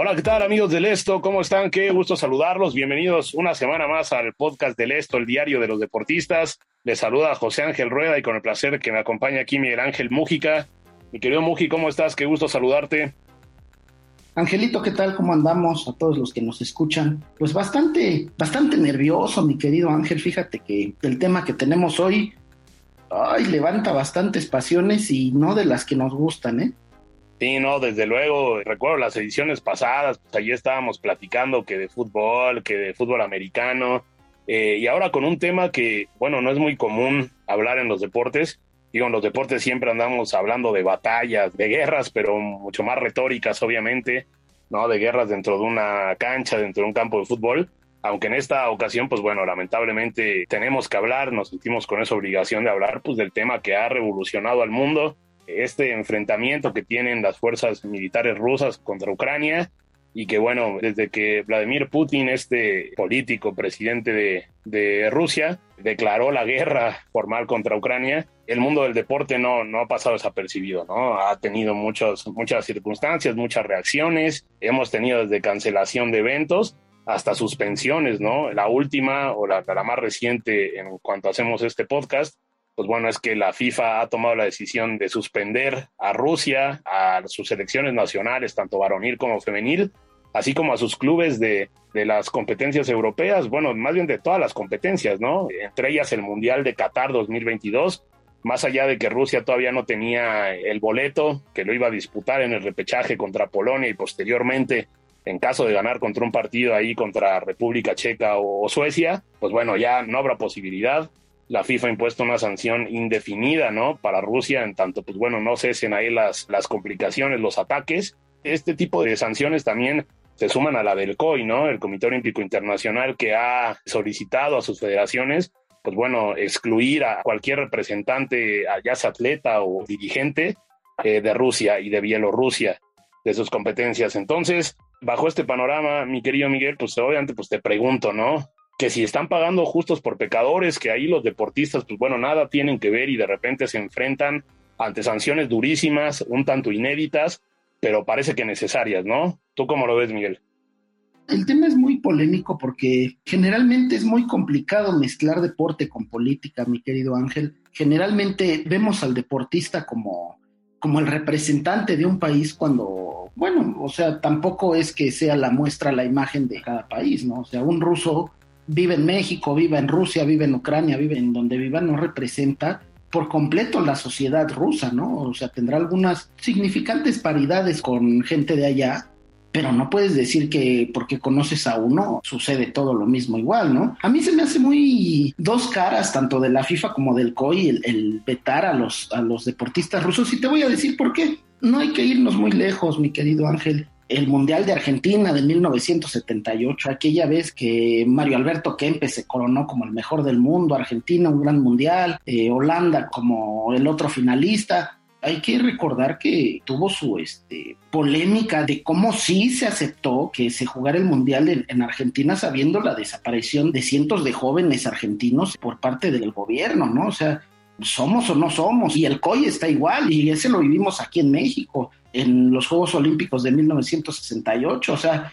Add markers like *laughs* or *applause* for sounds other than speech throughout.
Hola, ¿qué tal amigos del Esto? ¿Cómo están? Qué gusto saludarlos. Bienvenidos una semana más al podcast del Esto, el diario de los deportistas. Les saluda José Ángel Rueda y con el placer que me acompaña aquí Miguel Ángel Mújica. Mi querido Muji, ¿cómo estás? Qué gusto saludarte. Angelito, ¿qué tal? ¿Cómo andamos? A todos los que nos escuchan. Pues bastante, bastante nervioso, mi querido Ángel. Fíjate que el tema que tenemos hoy, ay, levanta bastantes pasiones y no de las que nos gustan, ¿eh? Sí, no, desde luego, recuerdo las ediciones pasadas, pues allí estábamos platicando que de fútbol, que de fútbol americano, eh, y ahora con un tema que, bueno, no es muy común hablar en los deportes. Digo, en los deportes siempre andamos hablando de batallas, de guerras, pero mucho más retóricas, obviamente, ¿no? De guerras dentro de una cancha, dentro de un campo de fútbol. Aunque en esta ocasión, pues bueno, lamentablemente tenemos que hablar, nos sentimos con esa obligación de hablar, pues del tema que ha revolucionado al mundo, este enfrentamiento que tienen las fuerzas militares rusas contra Ucrania y que bueno, desde que Vladimir Putin, este político presidente de, de, Rusia, declaró la guerra formal contra Ucrania, el mundo del deporte no, no ha pasado desapercibido, ¿no? Ha tenido muchos, muchas circunstancias, muchas reacciones, hemos tenido desde cancelación de eventos hasta suspensiones, ¿no? La última o la, la más reciente en cuanto hacemos este podcast pues bueno, es que la FIFA ha tomado la decisión de suspender a Rusia, a sus selecciones nacionales, tanto varonil como femenil, así como a sus clubes de, las competencias europeas, bueno, más bien de todas las competencias, ¿no? Entre ellas el Mundial de Qatar 2022, más allá de que Rusia todavía no tenía el boleto, que lo iba a disputar en el repechaje contra Polonia y posteriormente en caso de ganar contra un partido ahí contra República Checa o Suecia, pues bueno, ya no habrá posibilidad la FIFA ha impuesto una sanción indefinida, ¿no? Para Rusia, en tanto, pues bueno, no cesen ahí las, las complicaciones, los ataques. Este tipo de sanciones también se suman a la del COI, ¿no? El Comité Olímpico Internacional que ha solicitado a sus federaciones, pues bueno, excluir a cualquier representante, ya sea atleta o dirigente eh, de Rusia y de Bielorrusia de sus competencias. Entonces, bajo este panorama, mi querido Miguel, pues obviamente pues te pregunto, ¿no? Que si están pagando justos por pecadores, que ahí los deportistas, pues bueno, nada tienen que ver y de repente se enfrentan ante sanciones durísimas, un tanto inéditas, pero parece que necesarias, ¿no? ¿Tú cómo lo ves, Miguel? El tema es muy polémico porque generalmente es muy complicado mezclar deporte con política, mi querido Ángel. Generalmente vemos al deportista como, como el representante de un país cuando, bueno, o sea, tampoco es que sea la muestra, la imagen de cada país, ¿no? O sea, un ruso vive en México, vive en Rusia, vive en Ucrania, vive en donde viva, no representa por completo la sociedad rusa, ¿no? O sea, tendrá algunas significantes paridades con gente de allá, pero no puedes decir que porque conoces a uno sucede todo lo mismo igual, ¿no? A mí se me hace muy dos caras, tanto de la FIFA como del COI, el, el vetar a los, a los deportistas rusos, y te voy a decir por qué. No hay que irnos muy lejos, mi querido Ángel el Mundial de Argentina de 1978, aquella vez que Mario Alberto Kempes se coronó como el mejor del mundo, Argentina un gran mundial, eh, Holanda como el otro finalista. Hay que recordar que tuvo su este, polémica de cómo sí se aceptó que se jugara el Mundial en, en Argentina sabiendo la desaparición de cientos de jóvenes argentinos por parte del gobierno, ¿no? O sea, somos o no somos, y el COI está igual, y ese lo vivimos aquí en México en los Juegos Olímpicos de 1968. O sea,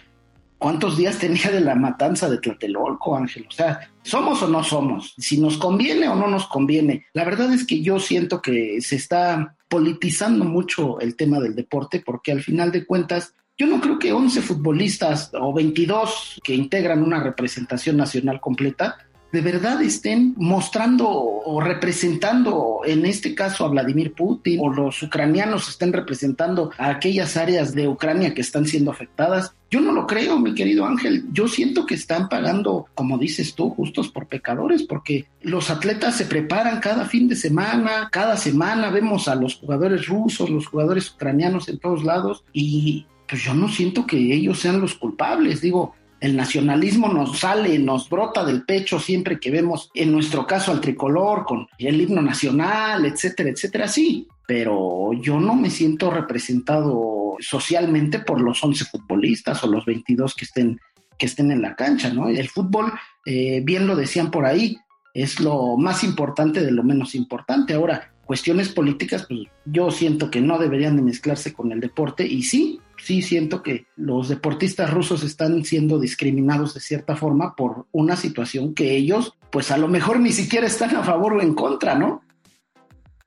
¿Cuántos días tenía de la matanza de Tlatelolco, Ángel? O sea, ¿somos o no somos? Si nos conviene o no nos conviene. La verdad es que yo siento que se está politizando mucho el tema del deporte porque al final de cuentas yo no creo que 11 futbolistas o 22 que integran una representación nacional completa de verdad estén mostrando o representando, en este caso a Vladimir Putin, o los ucranianos estén representando a aquellas áreas de Ucrania que están siendo afectadas. Yo no lo creo, mi querido Ángel. Yo siento que están pagando, como dices tú, justos por pecadores, porque los atletas se preparan cada fin de semana, cada semana vemos a los jugadores rusos, los jugadores ucranianos en todos lados, y pues yo no siento que ellos sean los culpables. Digo, el nacionalismo nos sale, nos brota del pecho siempre que vemos, en nuestro caso, al tricolor con el himno nacional, etcétera, etcétera, sí, pero yo no me siento representado socialmente por los 11 futbolistas o los 22 que estén, que estén en la cancha, ¿no? El fútbol, eh, bien lo decían por ahí, es lo más importante de lo menos importante. Ahora, cuestiones políticas, pues yo siento que no deberían de mezclarse con el deporte y sí, sí siento que los deportistas rusos están siendo discriminados de cierta forma por una situación que ellos, pues a lo mejor ni siquiera están a favor o en contra, ¿no?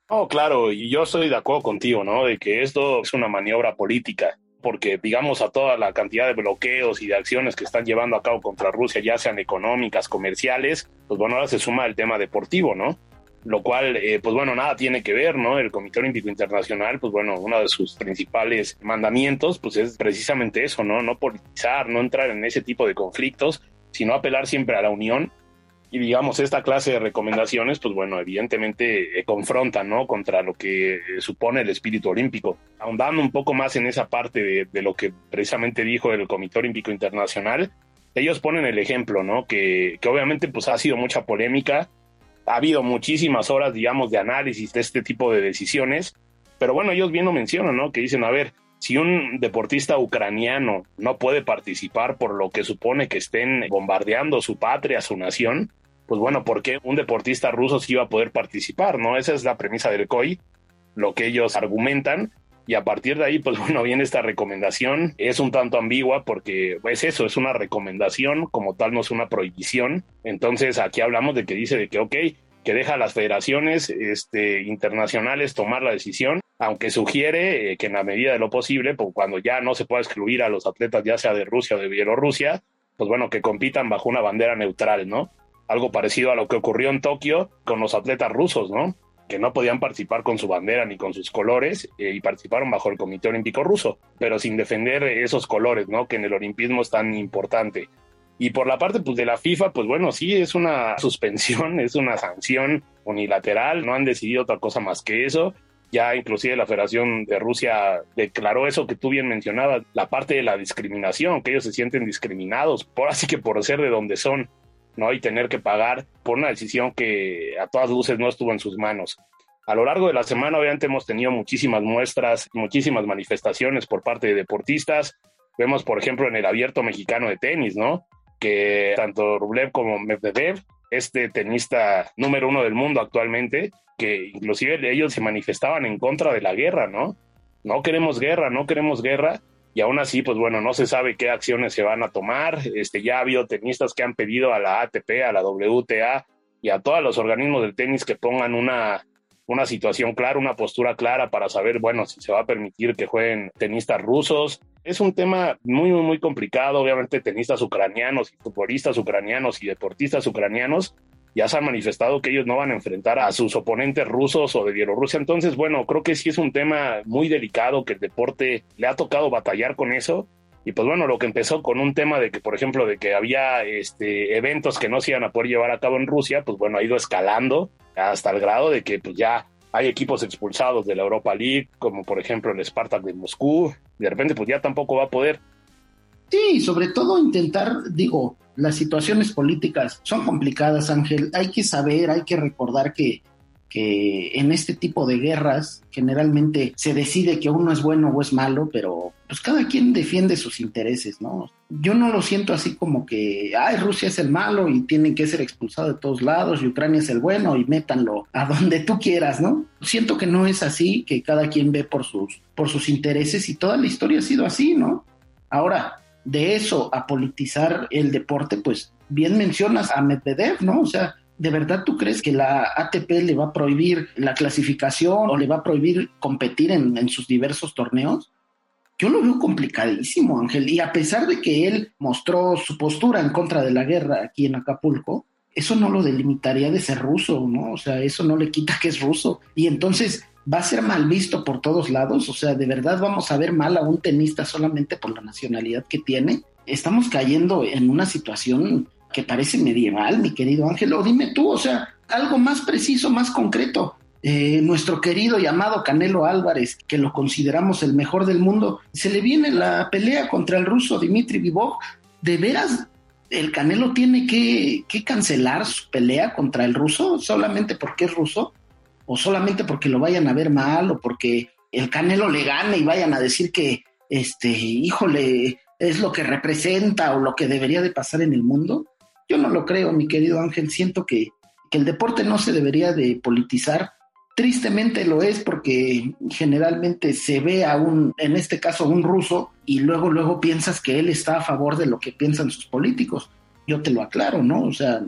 Oh, claro, y yo estoy de acuerdo contigo, ¿no? De que esto es una maniobra política, porque digamos a toda la cantidad de bloqueos y de acciones que están llevando a cabo contra Rusia, ya sean económicas, comerciales, pues bueno, ahora se suma el tema deportivo, ¿no? Lo cual, eh, pues bueno, nada tiene que ver, ¿no? El Comité Olímpico Internacional, pues bueno, uno de sus principales mandamientos, pues es precisamente eso, ¿no? No politizar, no entrar en ese tipo de conflictos, sino apelar siempre a la unión. Y digamos, esta clase de recomendaciones, pues bueno, evidentemente eh, confrontan, ¿no? Contra lo que eh, supone el espíritu olímpico. Ahondando un poco más en esa parte de, de lo que precisamente dijo el Comité Olímpico Internacional, ellos ponen el ejemplo, ¿no? Que, que obviamente pues ha sido mucha polémica, ha habido muchísimas horas, digamos, de análisis de este tipo de decisiones, pero bueno, ellos bien lo mencionan, ¿no? Que dicen, a ver, si un deportista ucraniano no puede participar por lo que supone que estén bombardeando su patria, su nación, pues bueno, ¿por qué un deportista ruso sí iba a poder participar? ¿No? Esa es la premisa del COI, lo que ellos argumentan. Y a partir de ahí, pues *laughs* bueno, viene esta recomendación. Es un tanto ambigua porque es eso, es una recomendación, como tal no es una prohibición. Entonces aquí hablamos de que dice de que, ok, que deja a las federaciones este, internacionales tomar la decisión, aunque sugiere eh, que en la medida de lo posible, pues cuando ya no se pueda excluir a los atletas, ya sea de Rusia o de Bielorrusia, pues bueno, que compitan bajo una bandera neutral, ¿no? Algo parecido a lo que ocurrió en Tokio con los atletas rusos, ¿no? Que no podían participar con su bandera ni con sus colores eh, y participaron bajo el Comité Olímpico Ruso, pero sin defender esos colores, ¿no? Que en el olimpismo es tan importante. Y por la parte pues, de la FIFA, pues bueno, sí es una *laughs* suspensión, es una sanción unilateral, no han decidido otra cosa más que eso. Ya inclusive la Federación de Rusia declaró eso que tú bien mencionabas, la parte de la discriminación, que ellos se sienten discriminados, por así que por ser de donde son. ¿No? Y tener que pagar por una decisión que a todas luces no estuvo en sus manos. A lo largo de la semana, obviamente, hemos tenido muchísimas muestras, muchísimas manifestaciones por parte de deportistas. Vemos, por ejemplo, en el abierto mexicano de tenis, ¿no? Que tanto Rublev como Medvedev, este tenista número uno del mundo actualmente, que inclusive ellos se manifestaban en contra de la guerra, ¿no? No queremos guerra, no queremos guerra y aún así, pues bueno, no se sabe qué acciones se van a tomar. Este, ya ha habido tenistas que han pedido a la ATP, a la WTA y a todos los organismos del tenis que pongan una, una situación clara, una postura clara para saber, bueno, si se va a permitir que jueguen tenistas rusos. Es un tema muy, muy, muy complicado. Obviamente, tenistas ucranianos futbolistas ucranianos y deportistas ucranianos ya se han manifestado que ellos no van a enfrentar a sus oponentes rusos o de Bielorrusia. Entonces, bueno, creo que sí es un tema muy delicado que el deporte le ha tocado batallar con eso. Y pues bueno, lo que empezó con un tema de que, por ejemplo, de que había este, eventos que no se iban a poder llevar a cabo en Rusia, pues bueno, ha ido escalando hasta el grado de que pues ya hay equipos expulsados de la Europa League, como por ejemplo el Spartak de Moscú. De repente, pues ya tampoco va a poder. Sí, sobre todo intentar, digo, las situaciones políticas son complicadas, Ángel. Hay que saber, hay que recordar que, que en este tipo de guerras generalmente se decide que uno es bueno o es malo, pero pues cada quien defiende sus intereses, ¿no? Yo no lo siento así como que, ay, Rusia es el malo y tienen que ser expulsados de todos lados y Ucrania es el bueno y métanlo a donde tú quieras, ¿no? Siento que no es así, que cada quien ve por sus, por sus intereses y toda la historia ha sido así, ¿no? Ahora, de eso a politizar el deporte, pues bien mencionas a Medvedev, ¿no? O sea, ¿de verdad tú crees que la ATP le va a prohibir la clasificación o le va a prohibir competir en, sus diversos torneos? Yo lo veo complicadísimo, Ángel. Y a pesar de que él mostró su postura en contra de la guerra aquí en Acapulco, eso no lo delimitaría de ser ruso, ¿no? O sea, eso no le quita que es ruso. Y entonces va a ser mal visto por todos lados. O sea, de verdad vamos a ver mal a un tenista solamente por la nacionalidad que tiene. Estamos cayendo en una situación que parece medieval, mi querido Ángel. O dime tú, o sea, algo más preciso, más concreto. Eh, nuestro querido y amado Canelo Álvarez, que lo consideramos el mejor del mundo, se le viene la pelea contra el ruso Dimitri Vivov. ¿De veras el Canelo tiene que, que cancelar su pelea contra el ruso solamente porque es ruso? ¿O solamente porque lo vayan a ver mal o porque el Canelo le gane y vayan a decir que, este, híjole, es lo que representa o lo que debería de pasar en el mundo? Yo no lo creo, mi querido Ángel. Siento que, el deporte no se debería de politizar. Tristemente lo es porque generalmente se ve a un, en este caso, un ruso y luego, luego piensas que él está a favor de lo que piensan sus políticos. Yo te lo aclaro, ¿no? O sea,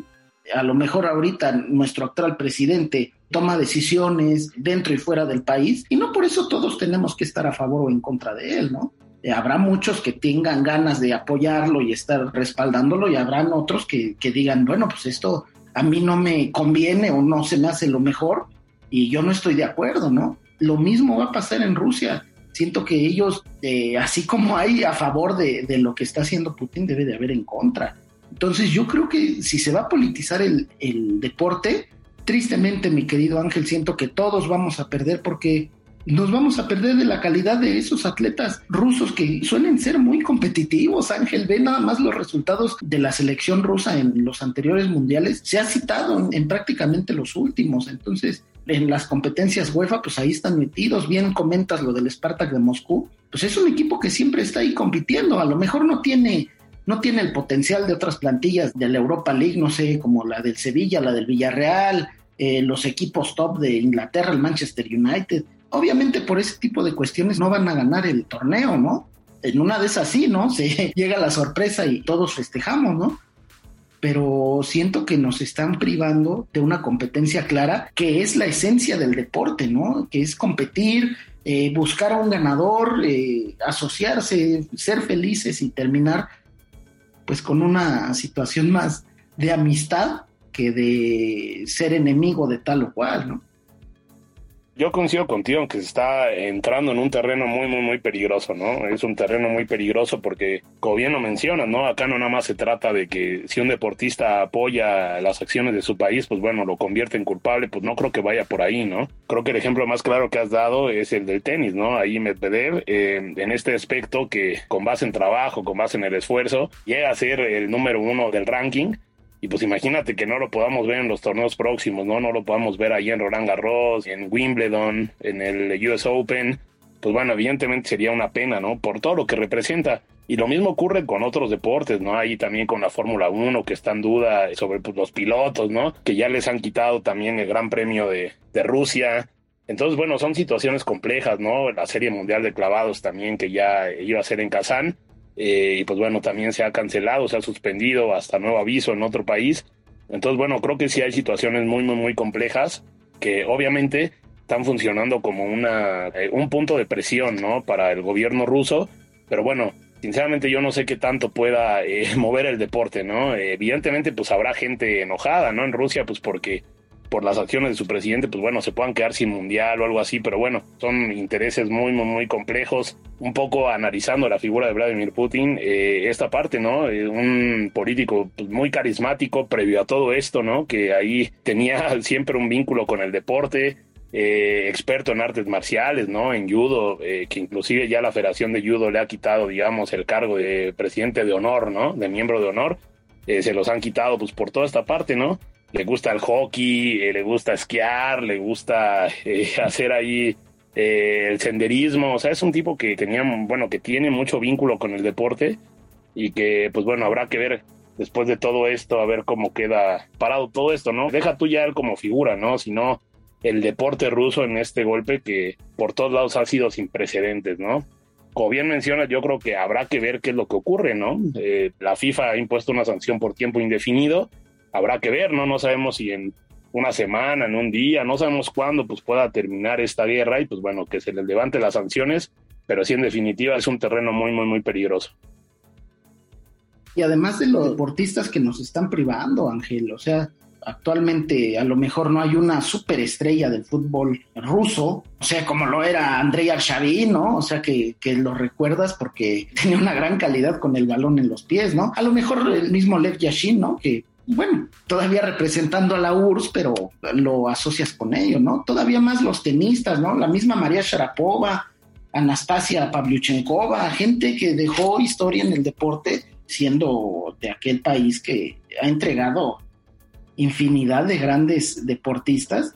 a lo mejor ahorita nuestro actual presidente toma decisiones dentro y fuera del país y no por eso todos tenemos que estar a favor o en contra de él, ¿no? Eh, habrá muchos que tengan ganas de apoyarlo y estar respaldándolo y habrán otros que, digan, bueno, pues esto a mí no me conviene o no se me hace lo mejor y yo no estoy de acuerdo, ¿no? Lo mismo va a pasar en Rusia. Siento que ellos, eh, así como hay a favor de, lo que está haciendo Putin, debe de haber en contra. Entonces yo creo que si se va a politizar el, el deporte, tristemente, mi querido Ángel, siento que todos vamos a perder porque nos vamos a perder de la calidad de esos atletas rusos que suelen ser muy competitivos. Ángel, ve nada más los resultados de la selección rusa en los anteriores mundiales. Se ha citado en, prácticamente los últimos. Entonces, en las competencias UEFA, pues ahí están metidos. Bien comentas lo del Spartak de Moscú. Pues es un equipo que siempre está ahí compitiendo. A lo mejor no tiene no tiene el potencial de otras plantillas de la Europa League, no sé, como la del Sevilla, la del Villarreal, eh, los equipos top de Inglaterra, el Manchester United obviamente por ese tipo de cuestiones no van a ganar el torneo, ¿no? En una de esas ¿no? *laughs* Se llega la sorpresa y todos festejamos, ¿no? Pero siento que nos están privando de una competencia clara que es la esencia del deporte, ¿no? Que es competir, eh, buscar a un ganador, eh, asociarse, ser felices y terminar pues con una situación más de amistad de ser enemigo de tal o cual, ¿no? yo coincido contigo que se está entrando en un terreno muy, muy, muy peligroso, ¿no? Es un terreno muy peligroso porque, como bien lo mencionas, ¿no? Acá no nada más se trata de que si un deportista apoya las acciones de su país, pues bueno, lo convierte en culpable, pues no creo que vaya por ahí, ¿no? Creo que el ejemplo más claro que has dado es el del tenis, ¿no? Ahí Medvedev, eh, en este aspecto que con base en trabajo, con base en el esfuerzo, llega a ser el número uno del ranking y pues imagínate que no lo podamos ver en los torneos próximos, ¿no? No lo podamos ver ahí en Roland Garros, en Wimbledon, en el US Open. Pues bueno, evidentemente sería una pena, ¿no? Por todo lo que representa. Y lo mismo ocurre con otros deportes, ¿no? Ahí también con la Fórmula 1, que está en duda sobre pues, los pilotos, ¿no? Que ya les han quitado también el Gran Premio de, de Rusia. Entonces, bueno, son situaciones complejas, ¿no? La Serie Mundial de Clavados también, que ya iba a ser en Kazán eh, y pues bueno, también se ha cancelado, se ha suspendido hasta nuevo aviso en otro país. Entonces, bueno, creo que sí hay situaciones muy, muy, muy complejas que obviamente están funcionando como una, eh, un punto de presión, ¿no? Para el gobierno ruso. Pero bueno, sinceramente yo no sé qué tanto pueda eh, *laughs* mover el deporte, ¿no? evidentemente, pues habrá gente enojada, ¿no? En Rusia, pues porque por las acciones de su presidente, pues bueno, se puedan quedar sin mundial o algo así, pero bueno, son intereses muy, muy, muy complejos. Un poco analizando la figura de Vladimir Putin, eh, esta parte, ¿no? Eh, un político pues, muy carismático previo a todo esto, ¿no? Que ahí tenía *laughs* siempre un vínculo con el deporte, eh, experto en artes marciales, ¿no? En judo, que inclusive ya la Federación de Judo le ha quitado, digamos, el cargo de presidente de honor, ¿no? De miembro de honor. se los han quitado, pues, por toda esta parte, ¿no? Le gusta el hockey, eh, le gusta esquiar, le gusta eh, *laughs* hacer ahí eh, el senderismo, o sea, es un tipo que tenía, bueno, que tiene mucho vínculo con el deporte y que, pues bueno, habrá que ver después de todo esto, a ver cómo queda parado todo esto, ¿no? Deja tú ya él como figura, ¿no? Sino el deporte ruso en este golpe que por todos lados ha sido sin precedentes, ¿no? como bien mencionas, yo creo que habrá que ver qué es lo que ocurre, ¿no? La FIFA ha impuesto una sanción por tiempo indefinido, habrá que ver, ¿no? No sabemos si en una semana, en un día, no sabemos cuándo pues pueda terminar esta guerra y pues bueno, que se les levante las sanciones, pero sí en definitiva es un terreno muy, muy, muy peligroso. Y además de los deportistas que nos están privando, Ángel, o sea, actualmente a lo mejor no hay una superestrella del fútbol ruso, o sea, como lo era Andrei Arshavin, ¿no? O sea, que, que, lo recuerdas porque *laughs* tenía una gran calidad con el balón en los pies, ¿no? A lo mejor el mismo Lev Yashin, ¿no? Que, bueno, todavía representando a la URSS, pero lo asocias con ello, ¿no? Todavía más los tenistas, ¿no? La misma María Sharapova, Anastasia Pavlyuchenkova, gente que dejó historia en el deporte siendo de aquel país que ha entregado infinidad de grandes deportistas.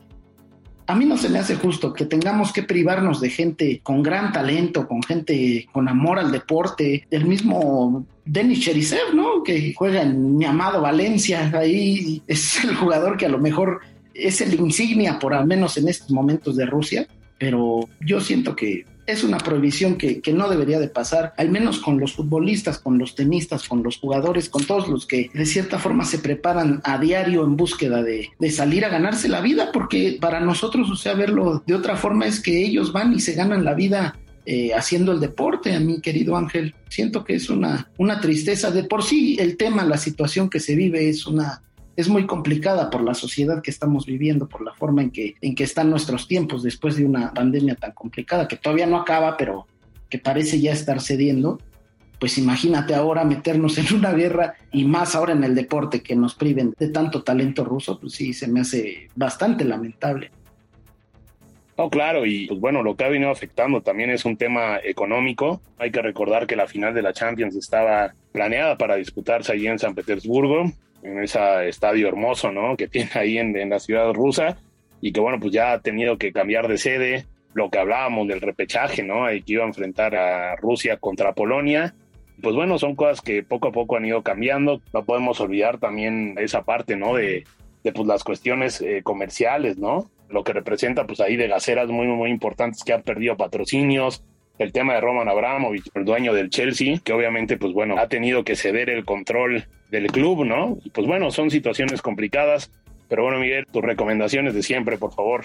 A mí no se me hace justo que tengamos que privarnos de gente con gran talento, con gente con amor al deporte, el mismo Denis Cherisev, ¿no? Que juega en mi amado Valencia, ahí es el jugador que a lo mejor es el insignia, por al menos en estos momentos de Rusia, pero yo siento que es una prohibición que, no debería de pasar, al menos con los futbolistas, con los tenistas, con los jugadores, con todos los que de cierta forma se preparan a diario en búsqueda de, salir a ganarse la vida, porque para nosotros, o sea, verlo de otra forma es que ellos van y se ganan la vida eh, haciendo el deporte, a mi querido Ángel. Siento que es una, una tristeza. De por sí el tema, la situación que se vive es una es muy complicada por la sociedad que estamos viviendo, por la forma en que, en que están nuestros tiempos después de una pandemia tan complicada, que todavía no acaba, pero que parece ya estar cediendo. Pues imagínate ahora meternos en una guerra y más ahora en el deporte que nos priven de tanto talento ruso, pues sí, se me hace bastante lamentable. No, claro, y pues bueno, lo que ha venido afectando también es un tema económico. Hay que recordar que la final de la Champions estaba planeada para disputarse allí en San Petersburgo en ese estadio hermoso, ¿no? Que tiene ahí en, la ciudad rusa y que, bueno, pues ya ha tenido que cambiar de sede. Lo que hablábamos del repechaje, ¿no? Y que iba a enfrentar a Rusia contra Polonia. Pues bueno, son cosas que poco a poco han ido cambiando. No podemos olvidar también esa parte, ¿no? De, de pues las cuestiones eh, comerciales, ¿no? Lo que representa, pues ahí de gaseras muy, muy importantes que han perdido patrocinios, el tema de Roman Abramovich, el dueño del Chelsea, que obviamente, pues bueno, ha tenido que ceder el control del club, ¿no? Y pues bueno, son situaciones complicadas, pero bueno, Miguel, tus recomendaciones de siempre, por favor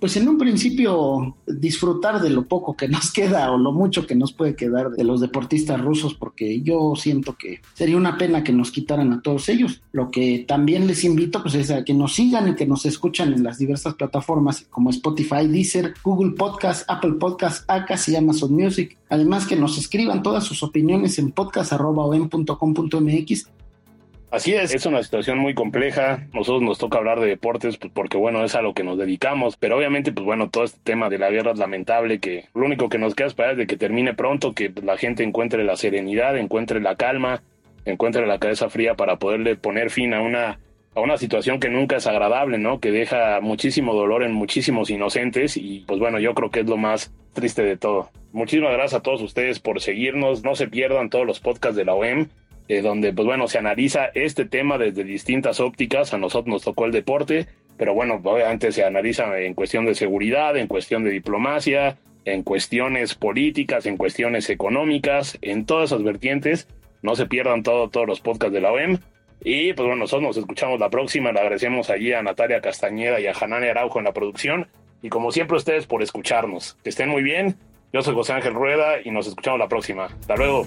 pues en un principio disfrutar de lo poco que nos *laughs* queda o lo mucho que nos puede quedar de los deportistas rusos, porque yo siento que sería una pena que nos quitaran a todos ellos. Lo que también les invito pues es a que nos sigan y que nos escuchan en las diversas plataformas como Spotify, Deezer, Google Podcast, Apple Podcast, Acas y Amazon Music. Además que nos escriban todas sus opiniones en podcast.com.mx Así es, es una situación muy compleja. Nosotros nos toca hablar de deportes pues, porque, bueno, es a lo que nos dedicamos. Pero obviamente, pues bueno, todo este tema de la guerra es lamentable. Que lo único que nos queda esperar es de que termine pronto, que la gente encuentre la serenidad, encuentre la calma, encuentre la cabeza fría para poderle poner fin a una a una situación que nunca es agradable, ¿no? Que deja muchísimo dolor en muchísimos inocentes y pues bueno, yo creo que es lo más triste de todo. Muchísimas gracias a todos ustedes por seguirnos, no se pierdan todos los podcasts de la OEM, eh, donde pues bueno, se analiza este tema desde distintas ópticas, a nosotros nos tocó el deporte, pero bueno, obviamente se analiza en cuestión de seguridad, en cuestión de diplomacia, en cuestiones políticas, en cuestiones económicas, en todas esas vertientes, no se pierdan todo, todos los podcasts de la OEM. Y pues bueno, nosotros nos escuchamos la próxima. Le agradecemos allí a Natalia Castañeda y a Hanani Araujo en la producción. Y como siempre, ustedes por escucharnos. Que estén muy bien. Yo soy José Ángel Rueda y nos escuchamos la próxima. Hasta luego.